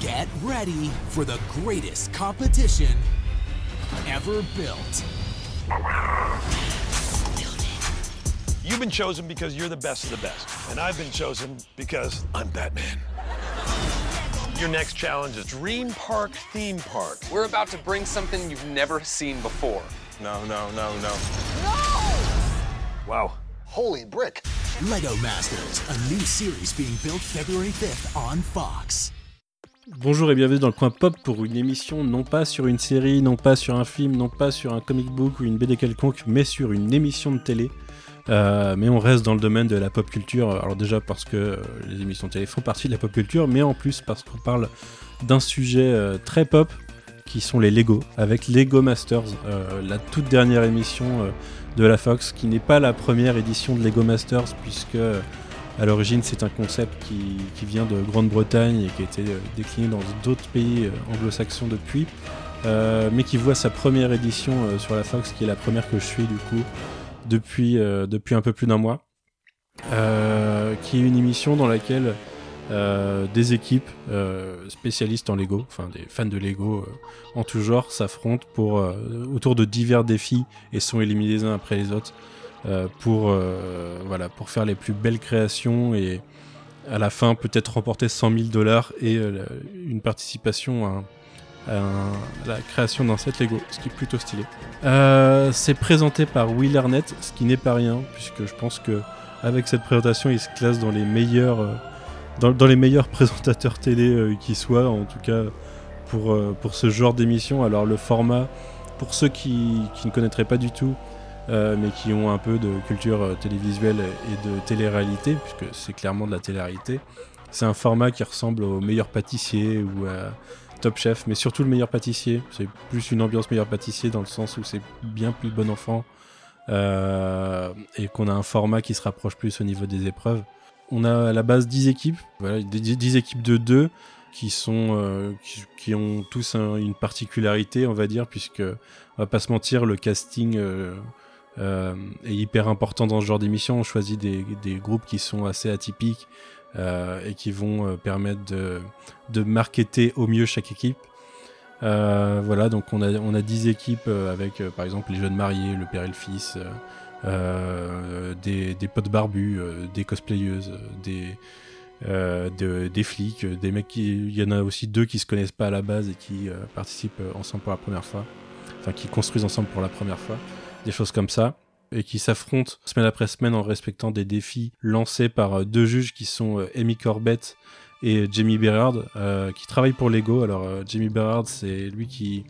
Get ready for the greatest competition ever built. You've been chosen because you're the best of the best, and I've been chosen because I'm Batman. Your next challenge is Dream Park Theme Park. We're about to bring something you've never seen before. No, no, no, no. No! Wow. Holy brick. Lego Masters, a new series being built February 5th on Fox. Bonjour et bienvenue dans le coin pop pour une émission non pas sur une série, non pas sur un film, non pas sur un comic book ou une BD quelconque, mais sur une émission de télé. Euh, mais on reste dans le domaine de la pop culture. Alors déjà parce que euh, les émissions de télé font partie de la pop culture, mais en plus parce qu'on parle d'un sujet euh, très pop qui sont les Lego, avec Lego Masters, la toute dernière émission de la Fox, qui n'est pas la première édition de Lego Masters, puisque à l'origine c'est un concept qui, vient de Grande-Bretagne et qui a été euh, décliné dans d'autres pays euh, anglo-saxons depuis, euh, mais qui voit sa première édition sur la Fox, qui est la première que je suis du coup depuis, un peu plus d'un mois, qui est une émission dans laquelle des équipes spécialistes en Lego, enfin des fans de Lego en tout genre, s'affrontent pour autour de divers défis et sont éliminés les uns après les autres pour euh, voilà pour faire les plus belles créations et à la fin peut-être remporter 100 000 dollars et euh, une participation à, la création d'un set Lego, ce qui est plutôt stylé. Euh, c'est présenté par Will Arnett, ce qui n'est pas rien puisque je pense que avec cette présentation, il se classe dans les meilleurs euh, dans, les meilleurs présentateurs télé euh, qui soient, en tout cas pour, euh, pour ce genre d'émission. Alors le format, pour ceux qui, ne connaîtraient pas du tout, euh, mais qui ont un peu de culture euh, télévisuelle et de télé-réalité, puisque c'est clairement de la télé-réalité, c'est un format qui ressemble au meilleur pâtissier ou à Top Chef, mais surtout le meilleur pâtissier. C'est plus une ambiance meilleur pâtissier dans le sens où c'est bien plus bon enfant euh, et qu'on a un format qui se rapproche plus au niveau des épreuves. On a à la base 10 équipes, voilà, des- 10 équipes de 2 qui sont euh, qui, ont tous un- une particularité, on va dire, puisque on va pas se mentir, le casting euh, euh, est hyper important dans ce genre d'émission. On choisit des, groupes qui sont assez atypiques euh, et qui vont euh, permettre de, de marketer au mieux chaque équipe. Euh, voilà, donc on a, on a 10 équipes avec par exemple les jeunes mariés, le père et le fils, des, des potes barbus, des cosplayeuses, des, de- des flics, des mecs qui. Il y en a aussi deux qui se connaissent pas à la base et qui participent ensemble pour la première fois. Enfin, qui construisent ensemble pour la première fois. Des choses comme ça. Et qui s'affrontent semaine après semaine en respectant des défis lancés par euh, deux juges qui sont euh, Amy Corbett et Jamie Berard, euh, qui travaillent pour Lego. Alors, euh, Jamie Berard, c'est lui qui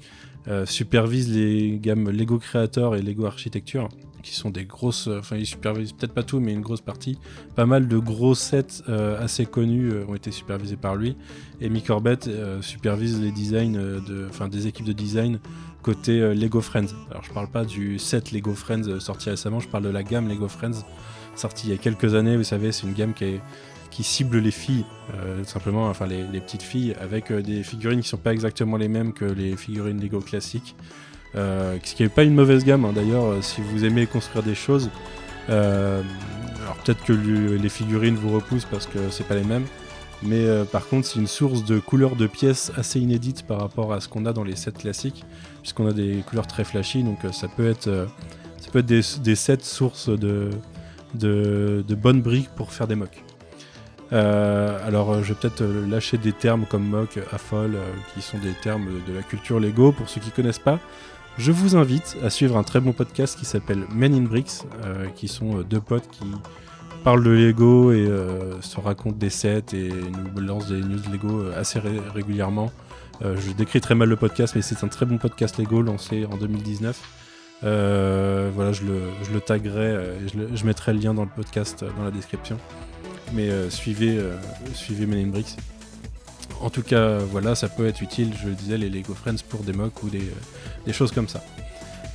euh, supervise les gammes Lego Creator et Lego Architecture, qui sont des grosses. euh, Enfin, il supervise peut-être pas tout, mais une grosse partie. Pas mal de gros sets euh, assez connus euh, ont été supervisés par lui. Et Mick Corbett supervise les designs de, enfin, des équipes de design côté Lego Friends. Alors, je parle pas du set Lego Friends sorti récemment, je parle de la gamme Lego Friends sortie il y a quelques années. Vous savez, c'est une gamme qui est qui cible les filles, simplement, enfin les, petites filles, avec des figurines qui sont pas exactement les mêmes que les figurines Lego classiques. Euh, ce qui n'est pas une mauvaise gamme, hein. d'ailleurs, euh, si vous aimez construire des choses. euh, alors peut-être que le- les figurines vous repoussent parce que c'est pas les mêmes, mais par contre c'est une source de couleurs de pièces assez inédite par rapport à ce qu'on a dans les sets classiques, puisqu'on a des couleurs très flashy, donc ça peut être, ça peut être des, des sets sources de, de, bonnes briques pour faire des mocks. Alors, je vais peut-être lâcher des termes comme mock, affol, qui sont des termes de la culture Lego. Pour ceux qui connaissent pas, je vous invite à suivre un très bon podcast qui s'appelle Men in Bricks, euh, qui sont euh, deux potes qui parlent de Lego et euh, se racontent des sets et nous lancent des news Lego assez ré- régulièrement. Je décris très mal le podcast, mais c'est un très bon podcast Lego lancé en 2019. Euh, voilà, je le, je taguerai, et je, je mettrai le lien dans le podcast, dans la description mais suivez, suivez Men in Bricks. En tout cas, voilà, ça peut être utile, je le disais, les Lego Friends pour des mocks ou des, euh, choses comme ça.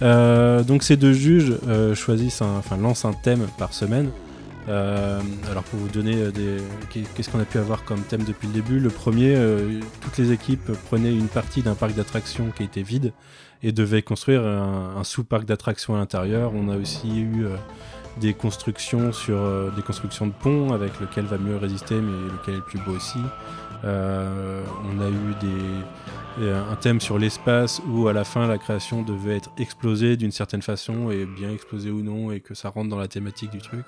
Euh, donc ces deux juges euh, choisissent, enfin lancent un thème par semaine. Alors pour vous donner des, qu'est- qu'est-ce qu'on a pu avoir comme thème depuis le début, le premier, toutes les équipes prenaient une partie d'un parc d'attractions qui était vide et devaient construire un, sous-parc d'attractions à l'intérieur. On a aussi eu des constructions sur des constructions de ponts avec lequel va mieux résister mais lequel est le plus beau aussi. Euh, on a eu des, euh, un thème sur l'espace où à la fin la création devait être explosée d'une certaine façon et bien explosée ou non et que ça rentre dans la thématique du truc.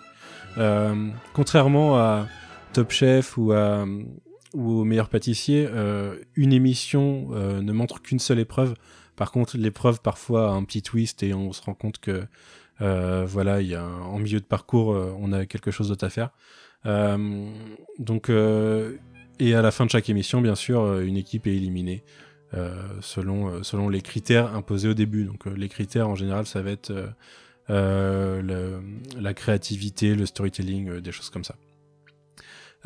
Euh, contrairement à Top Chef ou, à, ou au meilleur pâtissier, une émission ne montre qu'une seule épreuve. Par contre, l'épreuve parfois a un petit twist et on se rend compte que voilà, il y a en milieu de parcours, on a quelque chose d'autre à faire. Donc, et à la fin de chaque émission, bien sûr, euh, une équipe est éliminée euh, selon, euh, selon les critères imposés au début. Donc, euh, les critères en général, ça va être euh, euh, la créativité, le storytelling, euh, des choses comme ça.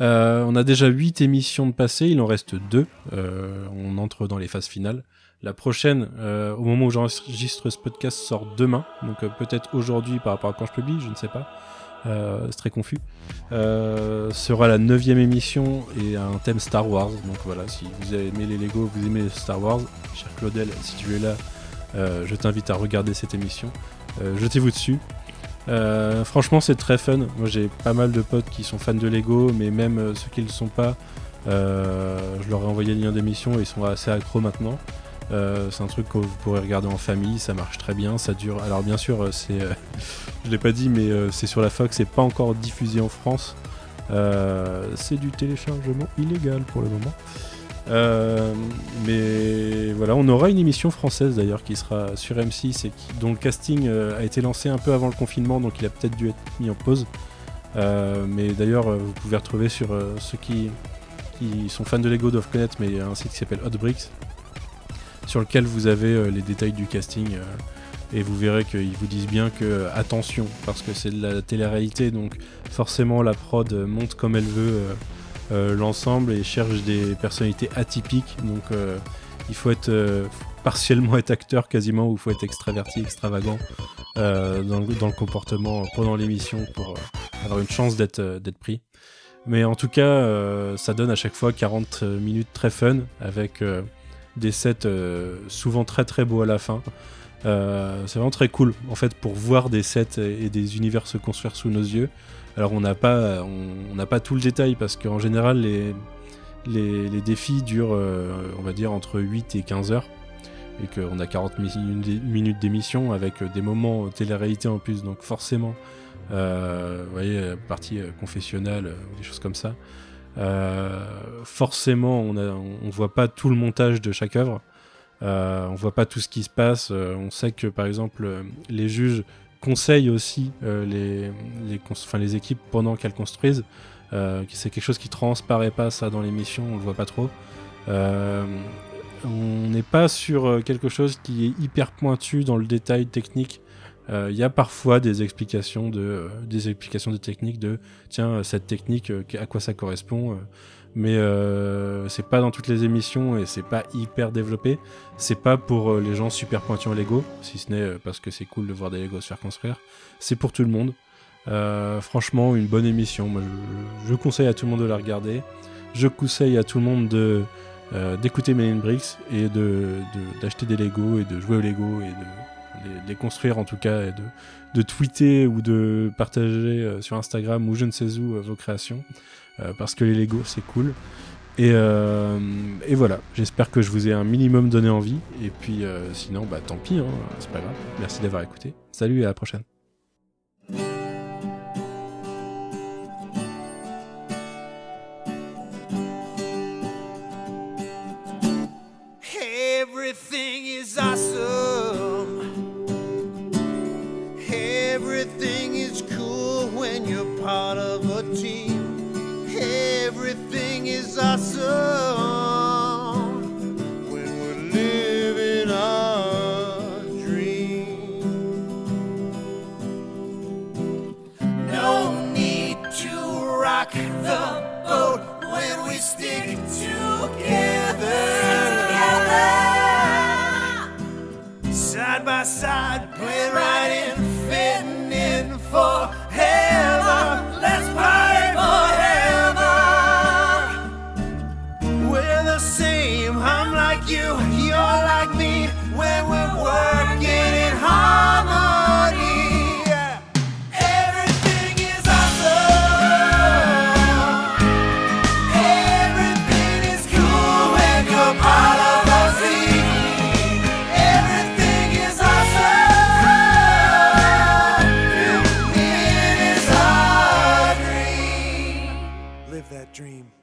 Euh, on a déjà 8 émissions de passé, il en reste 2. on entre dans les phases finales. La prochaine, euh, au moment où j'enregistre ce podcast, sort demain. Donc euh, peut-être aujourd'hui par rapport à quand je publie, je ne sais pas. Euh, c'est très confus. Euh, sera la neuvième émission et un thème Star Wars. Donc voilà, si vous aimez les Lego, vous aimez Star Wars, cher Claudel, si tu es là, euh, je t'invite à regarder cette émission. Euh, Jetez-vous dessus. Franchement, c'est très fun. Moi, j'ai pas mal de potes qui sont fans de Lego, mais même ceux qui ne le sont pas, je leur ai envoyé le lien d'émission et ils sont assez accros maintenant. Euh, c'est un truc que vous pourrez regarder en famille, ça marche très bien, ça dure. Alors bien sûr, euh, c'est, euh, je l'ai pas dit, mais euh, c'est sur la Fox, c'est pas encore diffusé en France. C'est du téléchargement illégal pour le moment. Mais voilà, on aura une émission française d'ailleurs qui sera sur M6 et dont le casting a été lancé un peu avant le confinement, donc il a peut-être dû être mis en pause. Mais d'ailleurs, vous pouvez retrouver sur ceux qui, qui sont fans de Lego doivent connaître, mais il y a un site qui s'appelle Hot Bricks sur lequel vous avez euh, les détails du casting euh, et vous verrez qu'ils vous disent bien que euh, attention parce que c'est de la télé-réalité donc forcément la prod monte comme elle veut l'ensemble et cherche des personnalités atypiques. Donc il faut être partiellement être acteur quasiment ou il faut être extraverti extravagant dans, le, dans le comportement pendant l'émission pour avoir une chance d'être d'être pris. Mais en tout cas ça donne à chaque fois 40 minutes très fun avec des sets euh, souvent très très beaux à la fin. Euh, c'est vraiment très cool en fait pour voir des sets et, des univers se construire sous nos yeux. Alors on n'a pas on pas tout le détail parce qu'en général les, défis durent euh, on va dire entre 8 et 15 heures et qu'on a 40 mi- minutes d'émission avec des moments télé-réalité en plus donc forcément vous voyez partie confessionnelle ou des choses comme ça forcément, on, on voit pas tout le montage de chaque œuvre. Euh, on voit pas tout ce qui se passe. Euh, on sait que, par exemple, euh, les juges conseillent aussi euh, les, les, équipes pendant qu'elles construisent. C'est quelque chose qui transparaît pas ça dans l'émission, on le voit pas trop. On n'est pas sur quelque chose qui est hyper pointu dans le détail technique. Il y a parfois des explications de des explications de techniques de tiens cette technique à quoi ça correspond. Mais euh, c'est pas dans toutes les émissions et c'est pas hyper développé. C'est pas pour euh, les gens super pointus en Lego, si ce n'est euh, parce que c'est cool de voir des Lego se faire construire. C'est pour tout le monde. Franchement, une bonne émission. Moi, je, conseille à tout le monde de la regarder. Je conseille à tout le monde de d'écouter Men Bricks et de d'acheter des Lego et de jouer aux Lego et de les, les construire en tout cas et de, de tweeter ou de partager euh, sur Instagram ou je ne sais où euh, vos créations euh, parce que les Lego c'est cool. Et, et voilà, j'espère que je vous ai un minimum donné envie. Et puis sinon, bah tant pis, hein, c'est pas grave. Merci d'avoir écouté. Salut et à la prochaine. Dream.